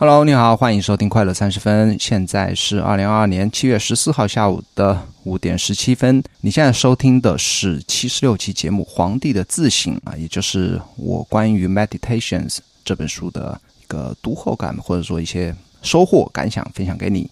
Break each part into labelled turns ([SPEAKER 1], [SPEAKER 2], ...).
[SPEAKER 1] Hello，你好，欢迎收听快乐三十分。现在是二零二二年七月十四号下午的五点十七分。你现在收听的是七十六期节目《皇帝的自省》啊，也就是我关于《Meditations》这本书的一个读后感，或者说一些收获感想，分享给你。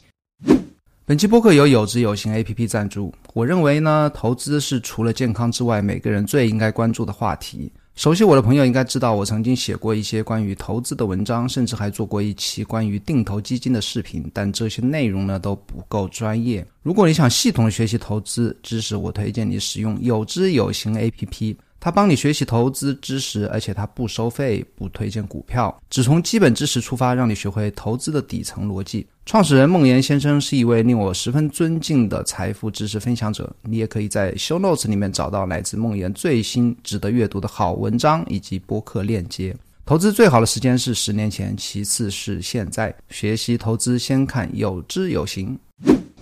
[SPEAKER 1] 本期播客由有知有行 A P P 赞助。我认为呢，投资是除了健康之外，每个人最应该关注的话题。熟悉我的朋友应该知道，我曾经写过一些关于投资的文章，甚至还做过一期关于定投基金的视频。但这些内容呢都不够专业。如果你想系统学习投资知识，我推荐你使用有知有行 APP。它帮你学习投资知识，而且它不收费，不推荐股票，只从基本知识出发，让你学会投资的底层逻辑。创始人孟岩先生是一位令我十分尊敬的财富知识分享者。你也可以在 Show Notes 里面找到来自孟岩最新值得阅读的好文章以及播客链接。投资最好的时间是十年前，其次是现在。学习投资先看有知有行。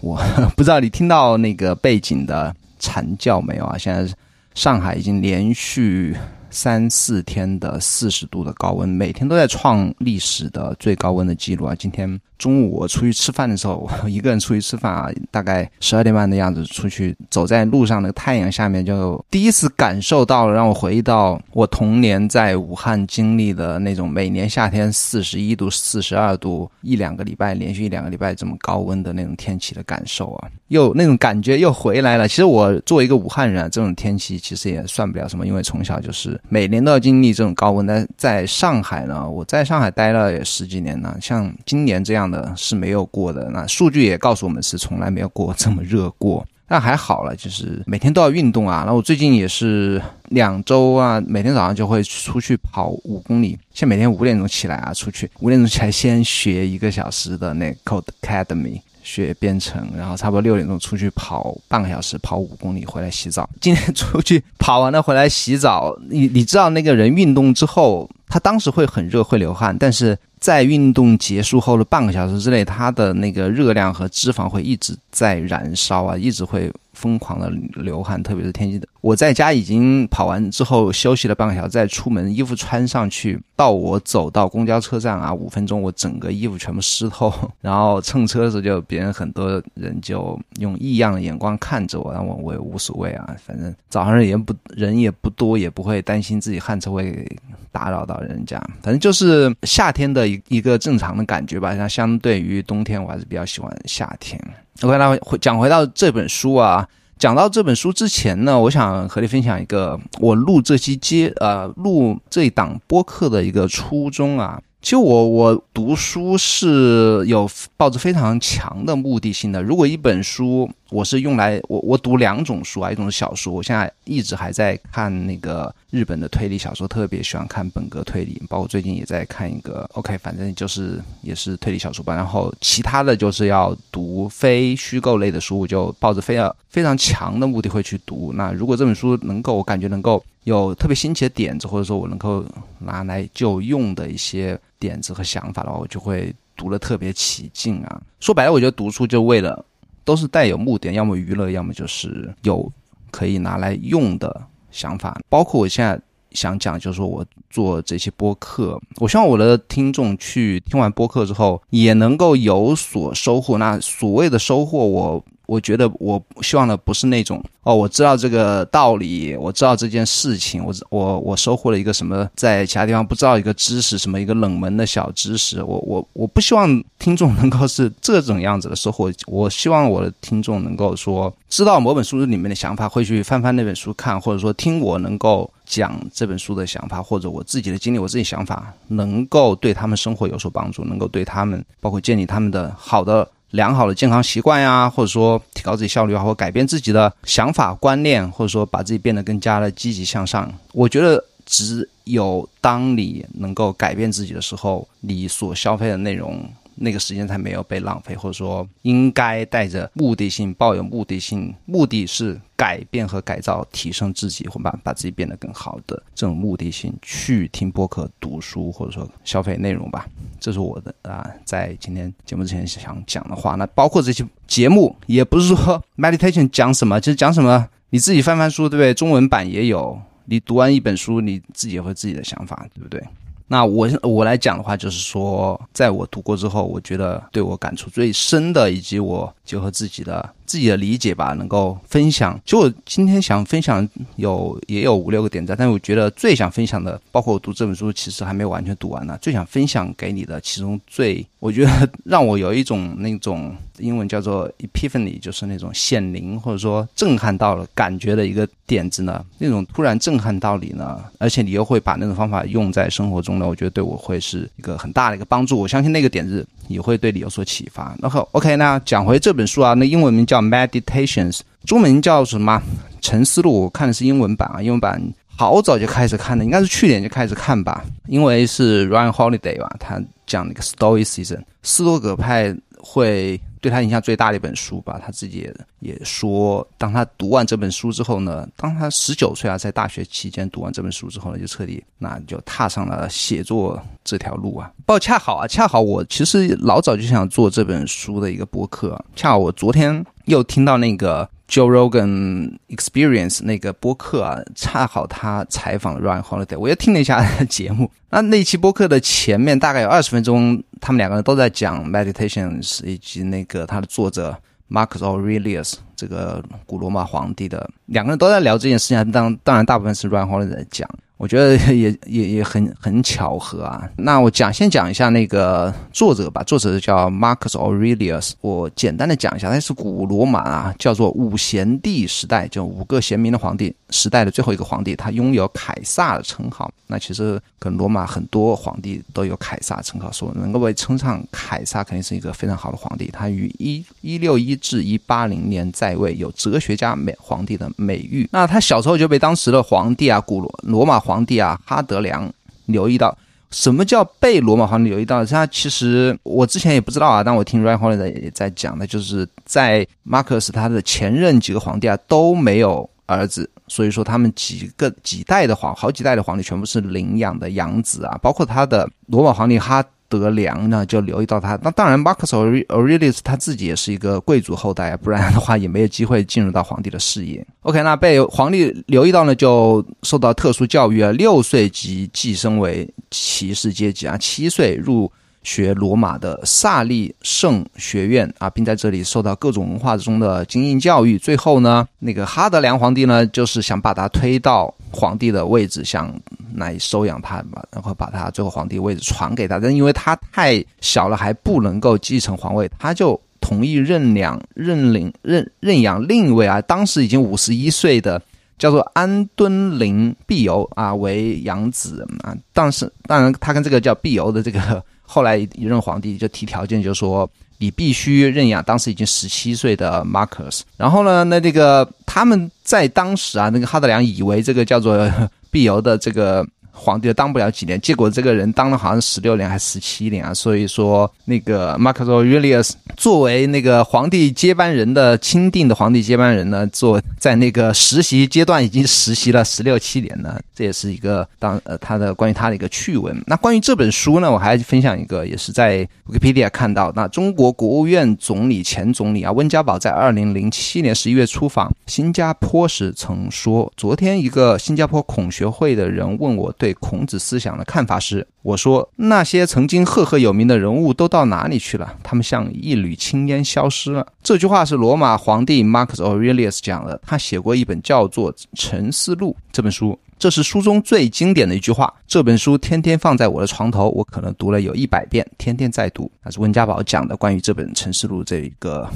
[SPEAKER 1] 我 不知道你听到那个背景的蝉叫没有啊？现在。上海已经连续三四天的四十度的高温，每天都在创历史的最高温的记录啊！今天。中午我出去吃饭的时候，我一个人出去吃饭啊，大概十二点半的样子出去，走在路上，那个太阳下面，就第一次感受到了，让我回忆到我童年在武汉经历的那种每年夏天四十一度、四十二度，一两个礼拜连续一两个礼拜这么高温的那种天气的感受啊，又那种感觉又回来了。其实我作为一个武汉人啊，这种天气其实也算不了什么，因为从小就是每年都要经历这种高温。但在上海呢，我在上海待了也十几年了，像今年这样。的是没有过的，那数据也告诉我们是从来没有过这么热过。但还好了，就是每天都要运动啊。那我最近也是两周啊，每天早上就会出去跑五公里。像每天五点钟起来啊，出去五点钟起来先学一个小时的那 Code Academy 学编程，然后差不多六点钟出去跑半个小时，跑五公里回来洗澡。今天出去跑完了回来洗澡，你你知道那个人运动之后，他当时会很热，会流汗，但是。在运动结束后的半个小时之内，它的那个热量和脂肪会一直在燃烧啊，一直会。疯狂的流汗，特别是天气的。我在家已经跑完之后休息了半个小时，再出门，衣服穿上去，到我走到公交车站啊，五分钟，我整个衣服全部湿透。然后乘车的时候，就别人很多人就用异样的眼光看着我，然后我我也无所谓啊，反正早上人不人也不多，也不会担心自己汗臭会打扰到人家。反正就是夏天的一个正常的感觉吧。像相对于冬天，我还是比较喜欢夏天。OK，那回讲回到这本书啊，讲到这本书之前呢，我想和你分享一个我录这期接呃录这一档播客的一个初衷啊。其实我我读书是有抱着非常强的目的性的。如果一本书我是用来我我读两种书啊，一种是小说，我现在一直还在看那个日本的推理小说，特别喜欢看本格推理，包括最近也在看一个 OK，反正就是也是推理小说吧。然后其他的就是要读非虚构类的书，我就抱着非常非常强的目的会去读。那如果这本书能够我感觉能够有特别新奇的点子，或者说我能够拿来就用的一些。点子和想法的话，我就会读的特别起劲啊。说白了，我觉得读书就为了都是带有目的，要么娱乐，要么就是有可以拿来用的想法。包括我现在想讲，就是说我做这些播客，我希望我的听众去听完播客之后也能够有所收获。那所谓的收获，我。我觉得我希望的不是那种哦，我知道这个道理，我知道这件事情，我我我收获了一个什么在其他地方不知道一个知识，什么一个冷门的小知识。我我我不希望听众能够是这种样子的收获。我希望我的听众能够说知道某本书里面的想法，会去翻翻那本书看，或者说听我能够讲这本书的想法，或者我自己的经历，我自己想法能够对他们生活有所帮助，能够对他们包括建立他们的好的。良好的健康习惯呀，或者说提高自己效率啊，或改变自己的想法观念，或者说把自己变得更加的积极向上。我觉得只有当你能够改变自己的时候，你所消费的内容。那个时间才没有被浪费，或者说应该带着目的性，抱有目的性，目的是改变和改造、提升自己，或把把自己变得更好的这种目的性去听播客、读书，或者说消费内容吧。这是我的啊，在今天节目之前想讲的话。那包括这期节目，也不是说 meditation 讲什么，就是讲什么，你自己翻翻书，对不对？中文版也有，你读完一本书，你自己也会自己的想法，对不对？那我我来讲的话，就是说，在我读过之后，我觉得对我感触最深的，以及我结合自己的自己的理解吧，能够分享。就我今天想分享有也有五六个点赞，但是我觉得最想分享的，包括我读这本书，其实还没有完全读完呢。最想分享给你的，其中最我觉得让我有一种那种 英文叫做 epiphany，就是那种显灵或者说震撼到了感觉的一个点子呢。那种突然震撼到你呢，而且你又会把那种方法用在生活中呢，我觉得对我会是一个很大的一个帮助。我相信那个点子也会对你有所启发。然后 OK，那讲回这本书啊，那英文名叫 Meditations，中文叫什么？沉思录。我看的是英文版啊，英文版好早就开始看的，应该是去年就开始看吧。因为是 Ryan Holiday 吧，他讲那个 Story Season，斯多葛派会。对他影响最大的一本书吧，他自己也也说，当他读完这本书之后呢，当他十九岁啊，在大学期间读完这本书之后呢，就彻底那就踏上了写作这条路啊。不，恰好啊，恰好我其实老早就想做这本书的一个博客，恰好我昨天又听到那个。Joe Rogan Experience 那个播客啊，恰好他采访了 Ryan Holiday，我又听了一下他的节目。那那期播客的前面大概有二十分钟，他们两个人都在讲 meditations，以及那个他的作者 Marcus Aurelius 这个古罗马皇帝的两个人都在聊这件事情。当当然，大部分是 Ryan Holiday 在讲。我觉得也也也很很巧合啊。那我讲先讲一下那个作者吧，作者叫 Marcus Aurelius。我简单的讲一下，他是古罗马啊，叫做五贤帝时代，就五个贤明的皇帝时代的最后一个皇帝，他拥有凯撒的称号。那其实跟罗马很多皇帝都有凯撒称号，说能够被称上凯撒，肯定是一个非常好的皇帝。他于一一六一至一八零年在位，有哲学家美皇帝的美誉。那他小时候就被当时的皇帝啊，古罗罗马。皇帝啊，哈德良留意到什么叫被罗马皇帝留意到？他其实我之前也不知道啊，但我听 Ryan Holiday 也在讲的，就是在 Marcus 他的前任几个皇帝啊都没有儿子，所以说他们几个几代的皇好几代的皇帝全部是领养的养子啊，包括他的罗马皇帝哈。德良呢，就留意到他。那当然，Marcus Aurelius 他自己也是一个贵族后代，不然的话也没有机会进入到皇帝的视野。OK，那被皇帝留意到呢，就受到特殊教育啊，六岁即晋升为骑士阶级啊，七岁入。学罗马的萨利圣学院啊，并在这里受到各种文化中的精英教育。最后呢，那个哈德良皇帝呢，就是想把他推到皇帝的位置，想来收养他嘛，然后把他最后皇帝位置传给他。但因为他太小了，还不能够继承皇位，他就同意认养、认领、认认养另一位啊，当时已经五十一岁的叫做安敦林必尤啊为养子啊。但是当然，他跟这个叫必尤的这个。后来一任皇帝就提条件，就说你必须认养当时已经十七岁的 Marcus。然后呢，那这个他们在当时啊，那个哈德良以为这个叫做 必由的这个。皇帝当不了几年，结果这个人当了好像十六年还是十七年啊！所以说，那个 Marcus Aurelius 作为那个皇帝接班人的钦定的皇帝接班人呢，做在那个实习阶段已经实习了十六七年了，这也是一个当呃他的关于他的一个趣闻。那关于这本书呢，我还分享一个，也是在 Wikipedia 看到，那中国国务院总理前总理啊温家宝在二零零七年十一月出访新加坡时曾说：“昨天一个新加坡孔学会的人问我。”对孔子思想的看法时，我说那些曾经赫赫有名的人物都到哪里去了？他们像一缕青烟消失了。这句话是罗马皇帝 Marcus Aurelius 讲的，他写过一本叫做《沉思录》这本书，这是书中最经典的一句话。这本书天天放在我的床头，我可能读了有一百遍，天天在读。那是温家宝讲的关于这本《城市录》这一个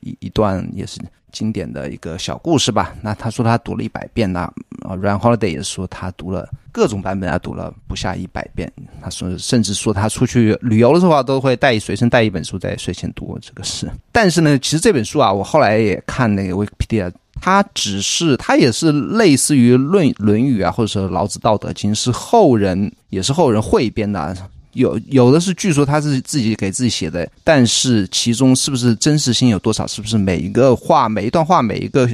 [SPEAKER 1] 一一段，也是。经典的一个小故事吧。那他说他读了一百遍，那啊，Ryan Holiday 也是说他读了各种版本，啊读了不下一百遍。他说，甚至说他出去旅游的时候都会带随身带一本书在睡前读。这个是，但是呢，其实这本书啊，我后来也看那个 Wikipedia，它只是它也是类似于《论论语》啊，或者说《老子》《道德经》，是后人也是后人汇编的。有有的是，据说他是自己给自己写的，但是其中是不是真实性有多少？是不是每一个话、每一段话、每一个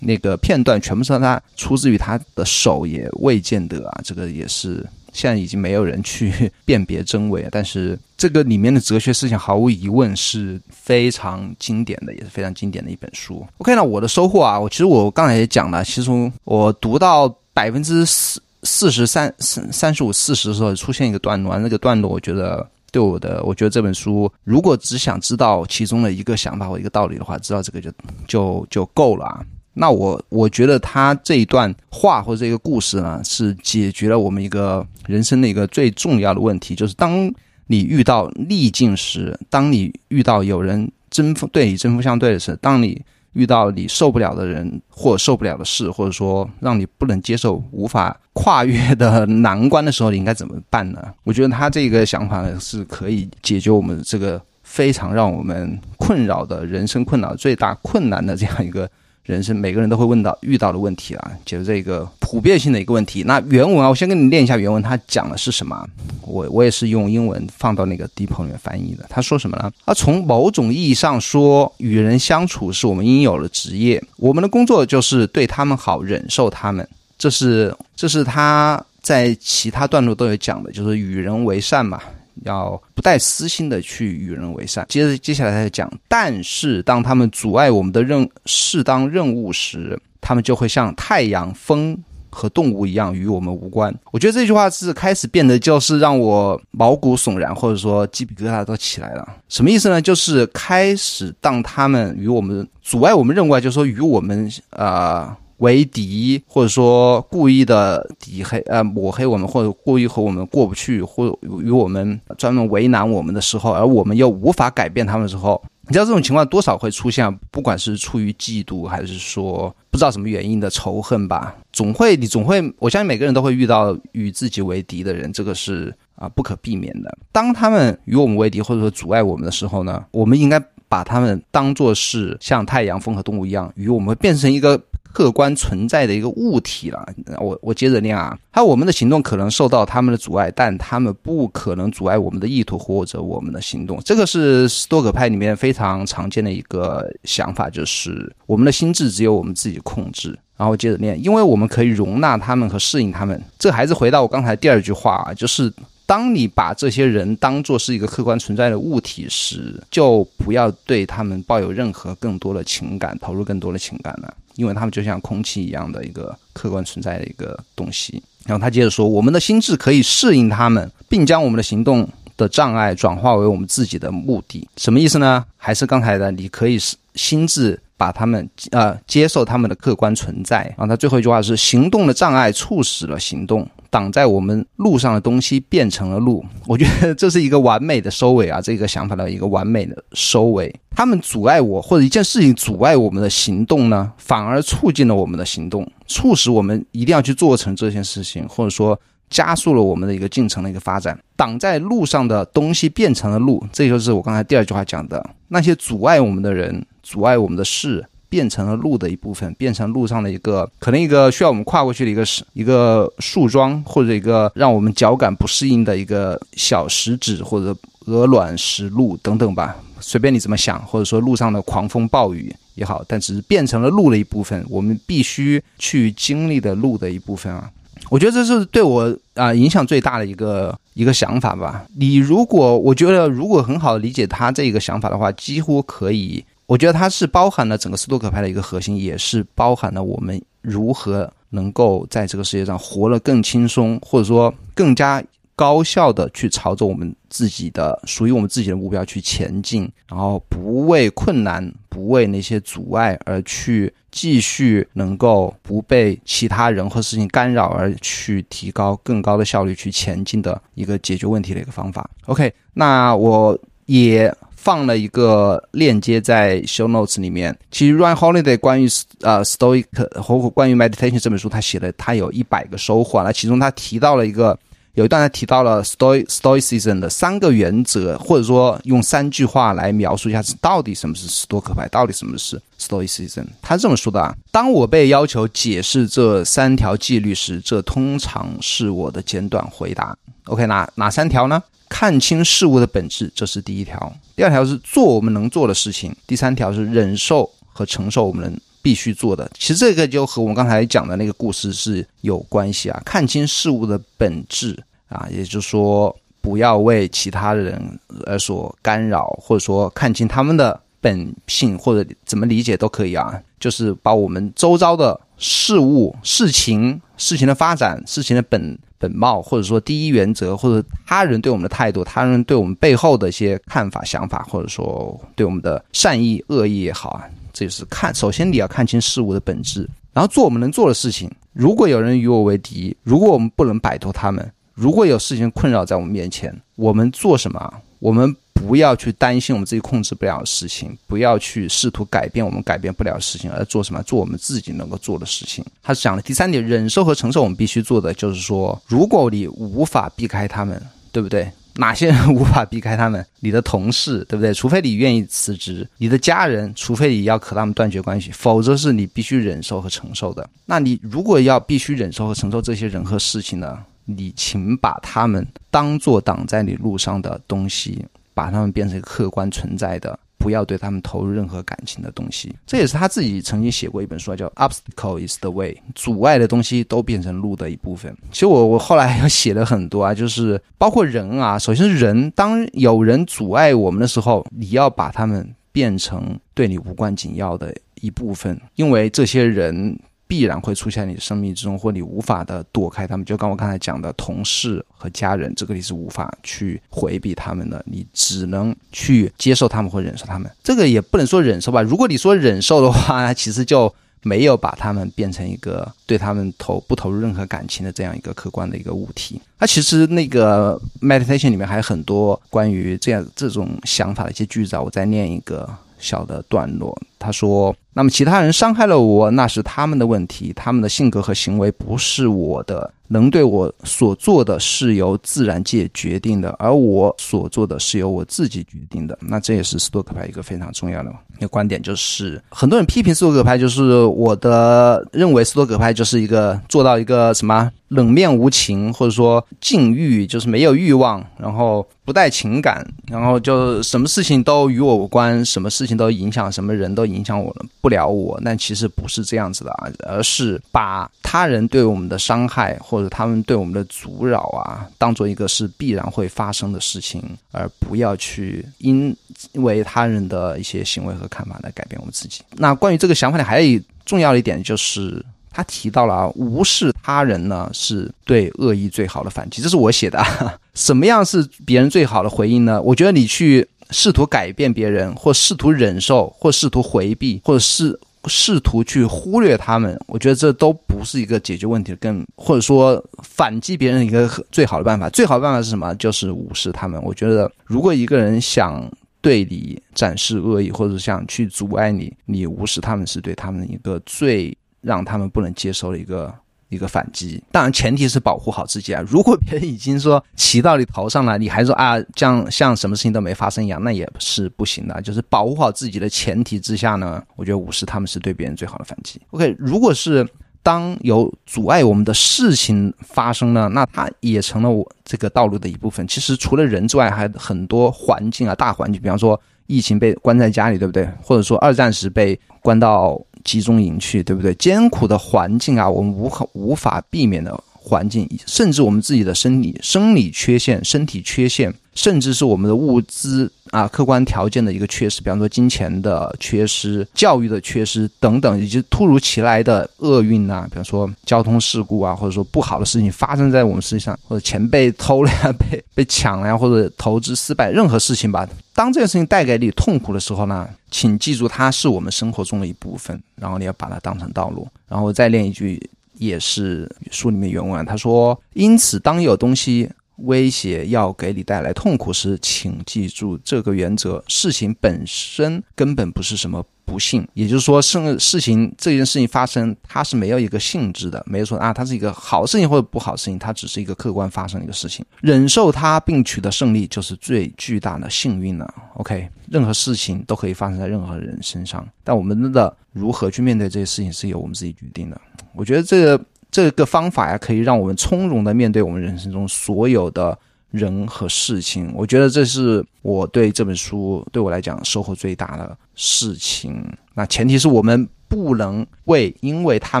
[SPEAKER 1] 那个片段，全部是他出自于他的手，也未见得啊。这个也是现在已经没有人去 辨别真伪。但是这个里面的哲学思想，毫无疑问是非常经典的，也是非常经典的一本书。OK，那我的收获啊，我其实我刚才也讲了，其实我读到百分之四。四十三三三十五四十的时候出现一个段落，那个段落我觉得对我的，我觉得这本书如果只想知道其中的一个想法或一个道理的话，知道这个就就就够了啊。那我我觉得他这一段话或者这个故事呢，是解决了我们一个人生的一个最重要的问题，就是当你遇到逆境时，当你遇到有人针锋对你针锋相对的时候，当你遇到你受不了的人或受不了的事，或者说让你不能接受、无法跨越的难关的时候，你应该怎么办呢？我觉得他这个想法呢，是可以解决我们这个非常让我们困扰的人生困扰最大困难的这样一个。人生每个人都会问到遇到的问题啊，就是这个普遍性的一个问题。那原文啊，我先跟你念一下原文，他讲的是什么？我我也是用英文放到那个 Deep 里面翻译的。他说什么呢？啊，从某种意义上说，与人相处是我们应有的职业，我们的工作就是对他们好，忍受他们。这是这是他在其他段落都有讲的，就是与人为善嘛。要不带私心的去与人为善。接着，接下来他就讲，但是当他们阻碍我们的任适当任务时，他们就会像太阳、风和动物一样与我们无关。我觉得这句话是开始变得就是让我毛骨悚然，或者说鸡皮疙瘩都起来了。什么意思呢？就是开始当他们与我们阻碍我们任务，就是说与我们啊。为敌，或者说故意的底黑呃抹黑我们，或者故意和我们过不去，或与我们专门为难我们的时候，而我们又无法改变他们的时候，你知道这种情况多少会出现？不管是出于嫉妒，还是说不知道什么原因的仇恨吧，总会你总会，我相信每个人都会遇到与自己为敌的人，这个是啊不可避免的。当他们与我们为敌，或者说阻碍我们的时候呢，我们应该把他们当作是像太阳、风和动物一样，与我们变成一个。客观存在的一个物体了，我我接着念啊，还有我们的行动可能受到他们的阻碍，但他们不可能阻碍我们的意图或者我们的行动。这个是斯多葛派里面非常常见的一个想法，就是我们的心智只有我们自己控制。然后接着念，因为我们可以容纳他们和适应他们。这还是回到我刚才第二句话啊，就是。当你把这些人当做是一个客观存在的物体时，就不要对他们抱有任何更多的情感，投入更多的情感了，因为他们就像空气一样的一个客观存在的一个东西。然后他接着说：“我们的心智可以适应他们，并将我们的行动的障碍转化为我们自己的目的。”什么意思呢？还是刚才的，你可以是心智把他们呃接受他们的客观存在。然后他最后一句话是：“行动的障碍促使了行动。”挡在我们路上的东西变成了路，我觉得这是一个完美的收尾啊！这个想法的一个完美的收尾。他们阻碍我，或者一件事情阻碍我们的行动呢，反而促进了我们的行动，促使我们一定要去做成这件事情，或者说加速了我们的一个进程的一个发展。挡在路上的东西变成了路，这就是我刚才第二句话讲的那些阻碍我们的人，阻碍我们的事。变成了路的一部分，变成路上的一个可能一个需要我们跨过去的一个石一个树桩，或者一个让我们脚感不适应的一个小石子或者鹅卵石路等等吧，随便你怎么想，或者说路上的狂风暴雨也好，但只是变成了路的一部分，我们必须去经历的路的一部分啊。我觉得这是对我啊影响最大的一个一个想法吧。你如果我觉得如果很好理解他这个想法的话，几乎可以。我觉得它是包含了整个斯多葛派的一个核心，也是包含了我们如何能够在这个世界上活得更轻松，或者说更加高效的去朝着我们自己的属于我们自己的目标去前进，然后不为困难、不为那些阻碍而去继续能够不被其他人和事情干扰而去提高更高的效率去前进的一个解决问题的一个方法。OK，那我也。放了一个链接在 show notes 里面。其实 Ryan Holiday 关于呃 Stoic 或关于 Meditation 这本书，他写了他有一百个收获。那其中他提到了一个，有一段他提到了 Stoic Stoicism 的三个原则，或者说用三句话来描述一下，到底什么是斯多克派，到底什么是 Stoicism。他这么说的啊：当我被要求解释这三条纪律时，这通常是我的简短回答。OK，哪哪三条呢？看清事物的本质，这是第一条；第二条是做我们能做的事情；第三条是忍受和承受我们必须做的。其实这个就和我们刚才讲的那个故事是有关系啊。看清事物的本质啊，也就是说不要为其他人而所干扰，或者说看清他们的本性，或者怎么理解都可以啊。就是把我们周遭的事物、事情、事情的发展、事情的本本貌，或者说第一原则，或者他人对我们的态度，他人对我们背后的一些看法、想法，或者说对我们的善意、恶意也好啊，这就是看。首先你要看清事物的本质，然后做我们能做的事情。如果有人与我为敌，如果我们不能摆脱他们，如果有事情困扰在我们面前，我们做什么？我们。不要去担心我们自己控制不了的事情，不要去试图改变我们改变不了的事情，而做什么？做我们自己能够做的事情。他讲的第三点，忍受和承受，我们必须做的就是说，如果你无法避开他们，对不对？哪些人无法避开他们？你的同事，对不对？除非你愿意辞职，你的家人，除非你要和他们断绝关系，否则是你必须忍受和承受的。那你如果要必须忍受和承受这些人和事情呢？你请把他们当做挡在你路上的东西。把他们变成客观存在的，不要对他们投入任何感情的东西。这也是他自己曾经写过一本书，叫《Obstacle is the Way》，阻碍的东西都变成路的一部分。其实我我后来又写了很多啊，就是包括人啊。首先是人，当有人阻碍我们的时候，你要把他们变成对你无关紧要的一部分，因为这些人。必然会出现你生命之中，或你无法的躲开他们。就刚我刚才讲的同事和家人，这个你是无法去回避他们的，你只能去接受他们或忍受他们。这个也不能说忍受吧。如果你说忍受的话，其实就没有把他们变成一个对他们投不投入任何感情的这样一个客观的一个物体。那其实那个 meditation 里面还有很多关于这样这种想法的一些句子，啊，我再念一个小的段落。他说。那么其他人伤害了我，那是他们的问题，他们的性格和行为不是我的。能对我所做的是由自然界决定的，而我所做的是由我自己决定的。那这也是斯多克派一个非常重要的一个观点，就是很多人批评斯多葛派，就是我的认为斯多葛派就是一个做到一个什么冷面无情，或者说禁欲，就是没有欲望，然后不带情感，然后就什么事情都与我无关，什么事情都影响什么人都影响我了。不了我，那其实不是这样子的啊，而是把他人对我们的伤害或者他们对我们的阻扰啊，当做一个是必然会发生的事情，而不要去因为他人的一些行为和看法来改变我们自己。那关于这个想法呢，还有一重要的一点就是，他提到了啊，无视他人呢是对恶意最好的反击。这是我写的。什么样是别人最好的回应呢？我觉得你去。试图改变别人，或试图忍受，或试图回避，或者是试图去忽略他们，我觉得这都不是一个解决问题的更，或者说反击别人一个最好的办法。最好的办法是什么？就是无视他们。我觉得，如果一个人想对你展示恶意，或者想去阻碍你，你无视他们是对他们一个最让他们不能接受的一个。一个反击，当然前提是保护好自己啊。如果别人已经说骑到你头上了，你还说啊，像像什么事情都没发生一样，那也是不行的。就是保护好自己的前提之下呢，我觉得无视他们是对别人最好的反击。OK，如果是当有阻碍我们的事情发生了，那它也成了我这个道路的一部分。其实除了人之外，还很多环境啊，大环境，比方说疫情被关在家里，对不对？或者说二战时被关到。集中营去，对不对？艰苦的环境啊，我们无可无法避免的环境，甚至我们自己的生理生理缺陷、身体缺陷，甚至是我们的物资啊、客观条件的一个缺失，比方说金钱的缺失、教育的缺失等等，以及突如其来的厄运啊，比方说交通事故啊，或者说不好的事情发生在我们身上，或者钱被偷了呀、被被抢了呀，或者投资失败，任何事情吧。当这件事情带给你痛苦的时候呢，请记住它是我们生活中的一部分，然后你要把它当成道路。然后再练一句，也是书里面原文啊，他说：“因此，当有东西威胁要给你带来痛苦时，请记住这个原则：事情本身根本不是什么。”不幸，也就是说，事事情这件事情发生，它是没有一个性质的，没有说啊，它是一个好事情或者不好事情，它只是一个客观发生的一个事情。忍受它并取得胜利，就是最巨大的幸运了。OK，任何事情都可以发生在任何人身上，但我们的如何去面对这些事情，是由我们自己决定的。我觉得这个这个方法呀，可以让我们从容的面对我们人生中所有的。人和事情，我觉得这是我对这本书对我来讲收获最大的事情。那前提是我们不能为因为他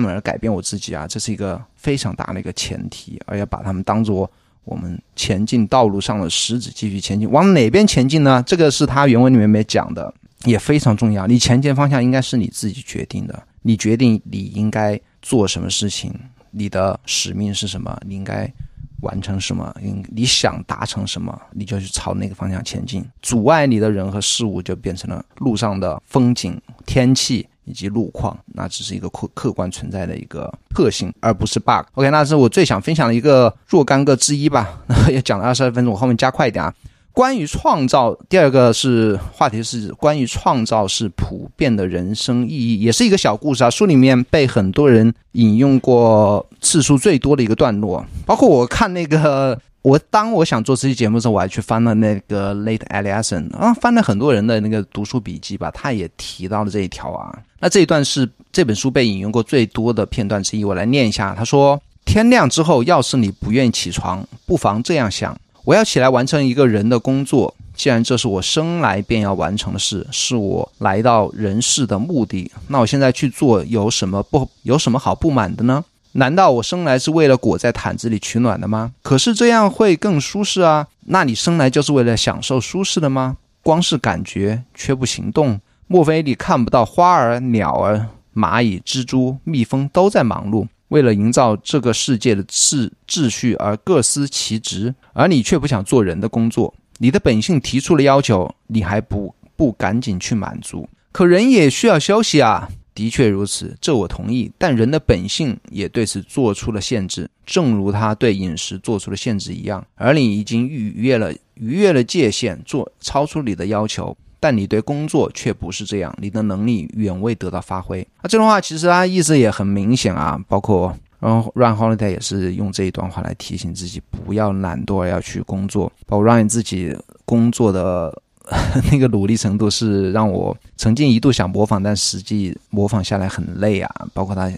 [SPEAKER 1] 们而改变我自己啊，这是一个非常大的一个前提，而要把他们当做我们前进道路上的石子，继续前进。往哪边前进呢？这个是他原文里面没讲的。也非常重要。你前进方向应该是你自己决定的，你决定你应该做什么事情，你的使命是什么，你应该完成什么，你想达成什么，你就去朝那个方向前进。阻碍你的人和事物就变成了路上的风景、天气。以及路况，那只是一个客客观存在的一个特性，而不是 bug。OK，那是我最想分享的一个若干个之一吧。也讲了二十二分钟，我后面加快一点啊。关于创造，第二个是话题是关于创造是普遍的人生意义，也是一个小故事啊。书里面被很多人引用过次数最多的一个段落，包括我看那个。我当我想做这期节目的时候，我还去翻了那个 Late Allison 啊，翻了很多人的那个读书笔记吧，他也提到了这一条啊。那这一段是这本书被引用过最多的片段之一，我来念一下。他说：“天亮之后，要是你不愿意起床，不妨这样想：我要起来完成一个人的工作。既然这是我生来便要完成的事，是我来到人世的目的，那我现在去做有什么不有什么好不满的呢？”难道我生来是为了裹在毯子里取暖的吗？可是这样会更舒适啊！那你生来就是为了享受舒适的吗？光是感觉却不行动，莫非你看不到花儿、鸟儿、蚂蚁、蜘蛛、蜜蜂都在忙碌，为了营造这个世界的秩秩序而各司其职，而你却不想做人的工作？你的本性提出了要求，你还不不赶紧去满足？可人也需要休息啊！的确如此，这我同意。但人的本性也对此做出了限制，正如他对饮食做出了限制一样。而你已经逾越了逾越了界限，做超出你的要求。但你对工作却不是这样，你的能力远未得到发挥。那这段话其实他意思也很明显啊，包括然后 Run Holiday 也是用这一段话来提醒自己不要懒惰，要去工作，包括让你自己工作的。那个努力程度是让我曾经一度想模仿，但实际模仿下来很累啊。包括他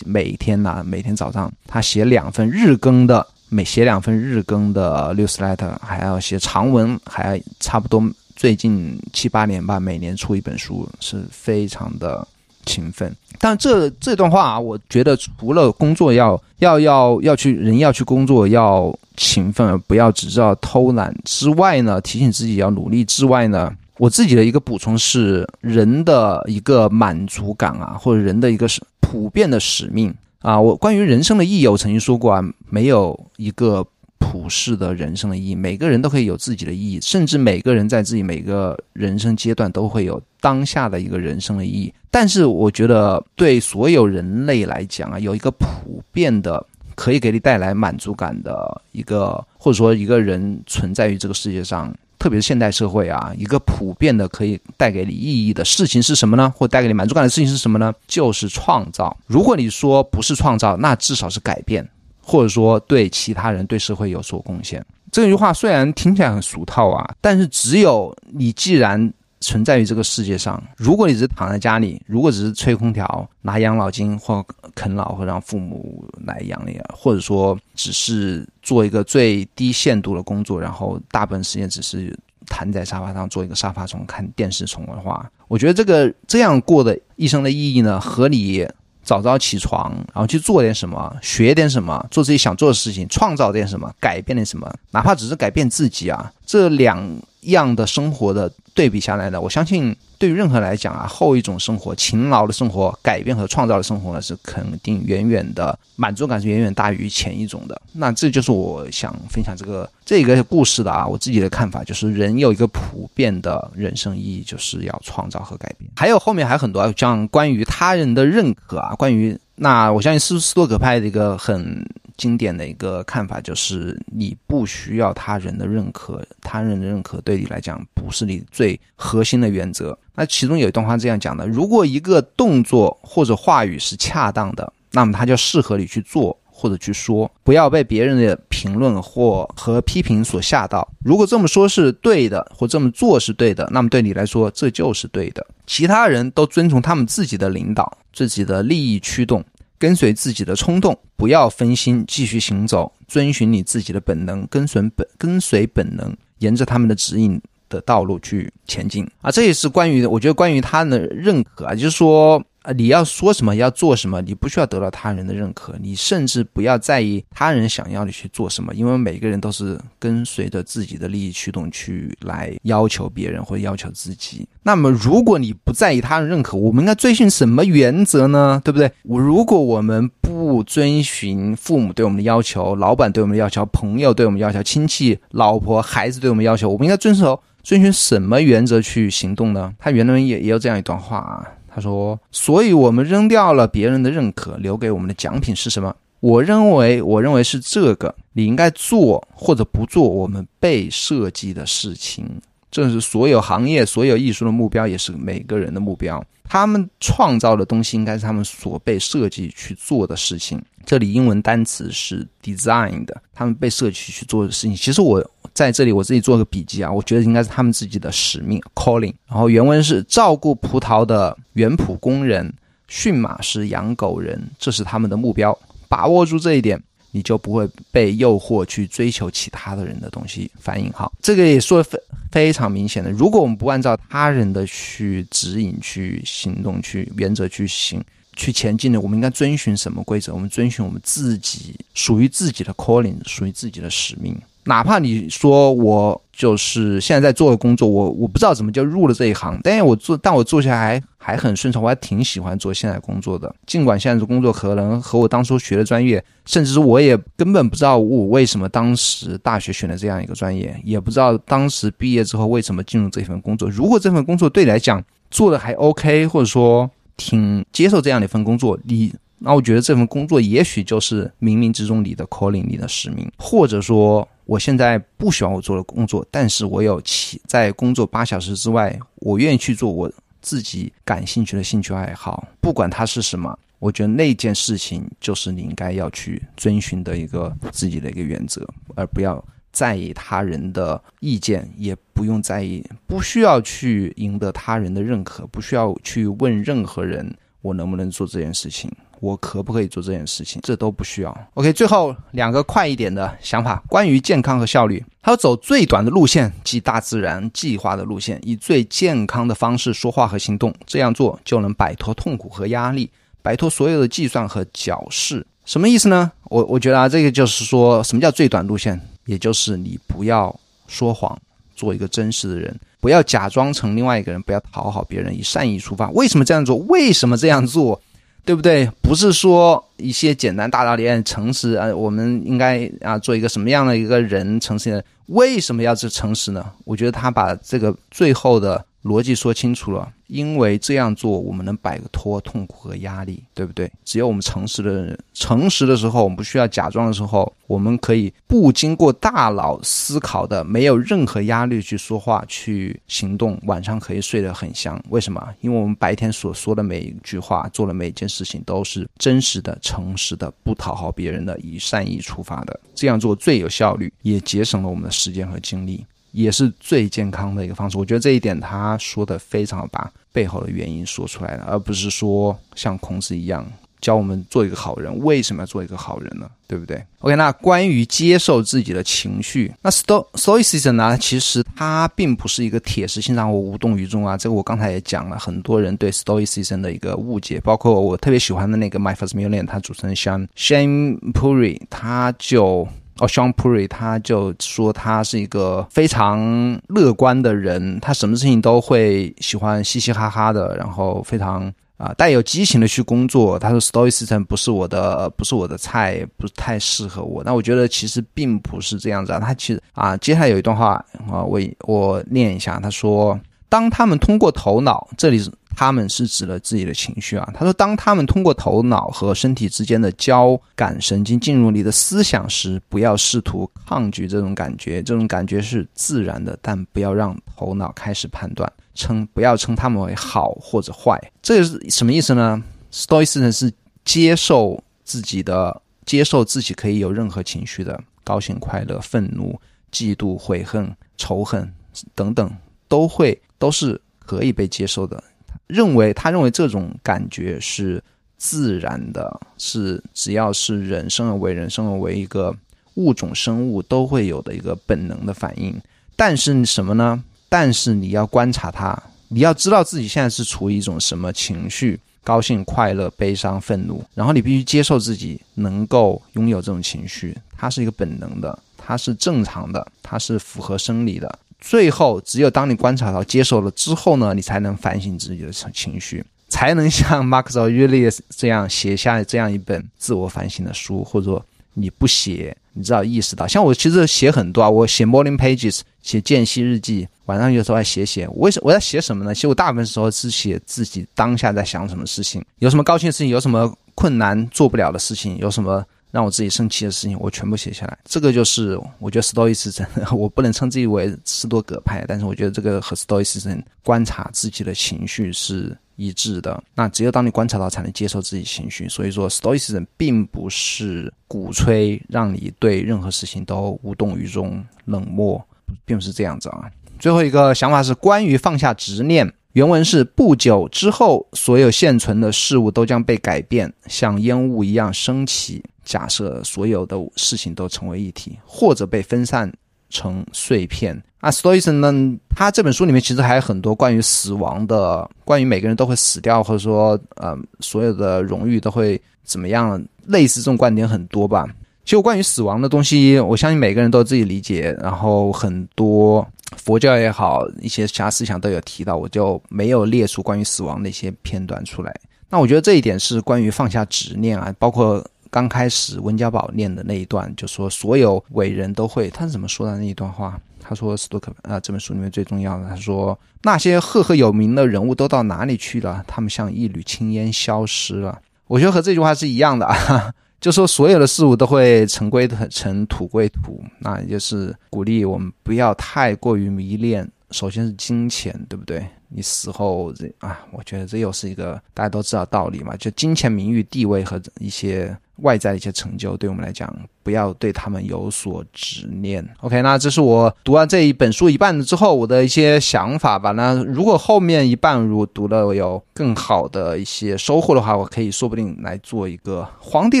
[SPEAKER 1] 每天呐，每天早上他写两份日更的，每写两份日更的 newsletter，还要写长文，还差不多最近七八年吧，每年出一本书，是非常的勤奋。但这这段话啊，我觉得除了工作要要要要去人要去工作要。勤奋，不要只知道偷懒之外呢，提醒自己要努力之外呢，我自己的一个补充是，人的一个满足感啊，或者人的一个是普遍的使命啊。我关于人生的意义，我曾经说过啊，没有一个普世的人生的意义，每个人都可以有自己的意义，甚至每个人在自己每个人生阶段都会有当下的一个人生的意义。但是我觉得，对所有人类来讲啊，有一个普遍的。可以给你带来满足感的一个，或者说一个人存在于这个世界上，特别是现代社会啊，一个普遍的可以带给你意义的事情是什么呢？或带给你满足感的事情是什么呢？就是创造。如果你说不是创造，那至少是改变，或者说对其他人、对社会有所贡献。这句话虽然听起来很俗套啊，但是只有你既然。存在于这个世界上。如果你只是躺在家里，如果只是吹空调、拿养老金或啃老，或让父母来养你，或者说只是做一个最低限度的工作，然后大部分时间只是瘫在沙发上做一个沙发虫、看电视虫的话，我觉得这个这样过的一生的意义呢，和你早早起床，然后去做点什么、学点什么、做自己想做的事情、创造点什么、改变点什么，哪怕只是改变自己啊，这两样的生活的。对比下来呢，我相信对于任何来讲啊，后一种生活、勤劳的生活、改变和创造的生活呢，是肯定远远的满足感是远远大于前一种的。那这就是我想分享这个这个故事的啊，我自己的看法就是，人有一个普遍的人生意义，就是要创造和改变。还有后面还有很多像关于他人的认可啊，关于那我相信斯斯多葛派的一个很。经典的一个看法就是，你不需要他人的认可，他人的认可对你来讲不是你最核心的原则。那其中有一段话这样讲的：如果一个动作或者话语是恰当的，那么它就适合你去做或者去说，不要被别人的评论或和批评所吓到。如果这么说是对的，或这么做是对的，那么对你来说这就是对的。其他人都遵从他们自己的领导，自己的利益驱动。跟随自己的冲动，不要分心，继续行走，遵循你自己的本能，跟随本跟随本能，沿着他们的指引的道路去前进啊！这也是关于我觉得关于他的认可啊，就是说，你要说什么，要做什么，你不需要得到他人的认可，你甚至不要在意他人想要你去做什么，因为每个人都是跟随着自己的利益驱动去来要求别人或要求自己。那么，如果你不在意他人认可，我们应该遵循什么原则呢？对不对？我如果我们不遵循父母对我们的要求，老板对我们的要求，朋友对我们要求，亲戚、老婆、孩子对我们要求，我们应该遵守遵循什么原则去行动呢？他原文也也有这样一段话啊。他说：“所以，我们扔掉了别人的认可，留给我们的奖品是什么？我认为，我认为是这个：你应该做或者不做我们被设计的事情。这是所有行业、所有艺术的目标，也是每个人的目标。他们创造的东西，应该是他们所被设计去做的事情。这里英文单词是 design 的，他们被设计去做的事情。其实我。”在这里，我自己做个笔记啊，我觉得应该是他们自己的使命 calling。然后原文是照顾葡萄的园圃工人、驯马师、养狗人，这是他们的目标。把握住这一点，你就不会被诱惑去追求其他的人的东西。反应好，这个也说的非非常明显的。如果我们不按照他人的去指引、去行动、去原则去行、去前进的，我们应该遵循什么规则？我们遵循我们自己属于自己的 calling，属于自己的使命。哪怕你说我就是现在在做的工作，我我不知道怎么就入了这一行，但是我做，但我做下来还还很顺畅，我还挺喜欢做现在工作的。尽管现在的工作可能和我当初学的专业，甚至我也根本不知道我为什么当时大学选了这样一个专业，也不知道当时毕业之后为什么进入这份工作。如果这份工作对你来讲做的还 OK，或者说挺接受这样的一份工作，你。那我觉得这份工作也许就是冥冥之中你的 calling，你的使命，或者说我现在不喜欢我做的工作，但是我有其在工作八小时之外，我愿意去做我自己感兴趣的兴趣爱好，不管它是什么，我觉得那件事情就是你应该要去遵循的一个自己的一个原则，而不要在意他人的意见，也不用在意，不需要去赢得他人的认可，不需要去问任何人我能不能做这件事情。我可不可以做这件事情？这都不需要。OK，最后两个快一点的想法，关于健康和效率。他要走最短的路线，即大自然计划的路线，以最健康的方式说话和行动。这样做就能摆脱痛苦和压力，摆脱所有的计算和矫饰。什么意思呢？我我觉得啊，这个就是说什么叫最短路线，也就是你不要说谎，做一个真实的人，不要假装成另外一个人，不要讨好别人，以善意出发。为什么这样做？为什么这样做？对不对？不是说一些简单大道理、诚实啊，我们应该啊做一个什么样的一个人？诚实的，为什么要这诚实呢？我觉得他把这个最后的。逻辑说清楚了，因为这样做我们能摆脱痛苦和压力，对不对？只有我们诚实的人，诚实的时候，我们不需要假装的时候，我们可以不经过大脑思考的，没有任何压力去说话、去行动，晚上可以睡得很香。为什么？因为我们白天所说的每一句话、做的每一件事情都是真实的、诚实的，不讨好别人的，以善意出发的。这样做最有效率，也节省了我们的时间和精力。也是最健康的一个方式，我觉得这一点他说的非常把背后的原因说出来了，而不是说像孔子一样教我们做一个好人。为什么要做一个好人呢？对不对？OK，那关于接受自己的情绪，那 Sto Stoicism 呢？其实它并不是一个铁石心肠或无动于衷啊。这个我刚才也讲了，很多人对 Stoicism 的一个误解，包括我特别喜欢的那个 My First Million，他主持人 shan shan Puri，他就。哦，Sean Puri 他就说他是一个非常乐观的人，他什么事情都会喜欢嘻嘻哈哈的，然后非常啊带有激情的去工作。他说 Stoicism 不是我的，不是我的菜，不太适合我。那我觉得其实并不是这样子啊。他其实啊，接下来有一段话啊，我我念一下。他说，当他们通过头脑，这里。他们是指了自己的情绪啊。他说，当他们通过头脑和身体之间的交感神经进入你的思想时，不要试图抗拒这种感觉，这种感觉是自然的，但不要让头脑开始判断，称不要称他们为好或者坏。这是什么意思呢？Stoicism 是接受自己的，接受自己可以有任何情绪的，高兴、快乐、愤怒、嫉妒、悔恨、仇恨等等，都会都是可以被接受的。认为他认为这种感觉是自然的，是只要是人生而为人生而为一个物种生物都会有的一个本能的反应。但是什么呢？但是你要观察它，你要知道自己现在是处于一种什么情绪。高兴、快乐、悲伤、愤怒，然后你必须接受自己能够拥有这种情绪，它是一个本能的，它是正常的，它是符合生理的。最后，只有当你观察到、接受了之后呢，你才能反省自己的情绪，才能像 Marcus Aurelius 这样写下这样一本自我反省的书，或者说你不写。你知道意识到，像我其实写很多啊，我写 morning pages，写间隙日记，晚上有时候还写写。为什我在写什么呢？其实我大部分时候是写自己当下在想什么事情，有什么高兴的事情，有什么困难做不了的事情，有什么让我自己生气的事情，我全部写下来。这个就是我觉得 stoicism，我不能称自己为斯多葛派，但是我觉得这个和 stoicism 观察自己的情绪是。一致的，那只有当你观察到，才能接受自己情绪。所以说，Stoicism 并不是鼓吹让你对任何事情都无动于衷、冷漠，并不是这样子啊。最后一个想法是关于放下执念。原文是：不久之后，所有现存的事物都将被改变，像烟雾一样升起。假设所有的事情都成为一体，或者被分散。成碎片啊，Stoicism 呢？他这本书里面其实还有很多关于死亡的，关于每个人都会死掉，或者说呃，所有的荣誉都会怎么样？类似这种观点很多吧。其实关于死亡的东西，我相信每个人都自己理解。然后很多佛教也好，一些其他思想都有提到，我就没有列出关于死亡的一些片段出来。那我觉得这一点是关于放下执念啊，包括。刚开始温家宝念的那一段，就说所有伟人都会，他是怎么说的那一段话？他说斯多克啊，这本书里面最重要的，他说那些赫赫有名的人物都到哪里去了？他们像一缕青烟消失了。我觉得和这句话是一样的啊，就说所有的事物都会尘归尘，土归土，那也就是鼓励我们不要太过于迷恋。首先是金钱，对不对？你死后这啊，我觉得这又是一个大家都知道道理嘛，就金钱、名誉、地位和一些。外在的一些成就，对我们来讲，不要对他们有所执念。OK，那这是我读完这一本书一半之后我的一些想法吧。那如果后面一半如果读了有更好的一些收获的话，我可以说不定来做一个皇帝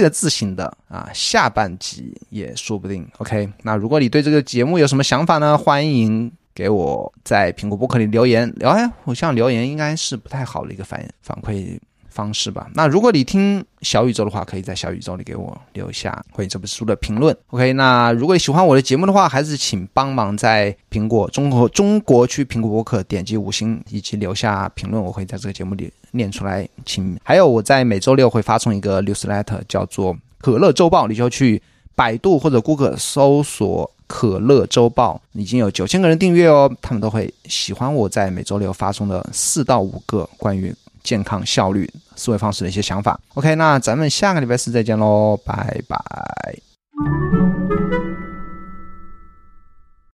[SPEAKER 1] 的自省的啊下半集也说不定。OK，那如果你对这个节目有什么想法呢？欢迎给我在苹果播客里留言。哎，我像留言应该是不太好的一个反反馈。方式吧。那如果你听小宇宙的话，可以在小宇宙里给我留下关于这本书的评论。OK，那如果你喜欢我的节目的话，还是请帮忙在苹果中国中国区苹果播客点击五星以及留下评论，我会在这个节目里念出来。请还有我在每周六会发送一个 newsletter，叫做《可乐周报》，你就去百度或者 Google 搜索“可乐周报”，已经有九千个人订阅哦，他们都会喜欢我在每周六发送的四到五个关于健康效率。思维方式的一些想法。OK，那咱们下个礼拜四再见喽，拜拜。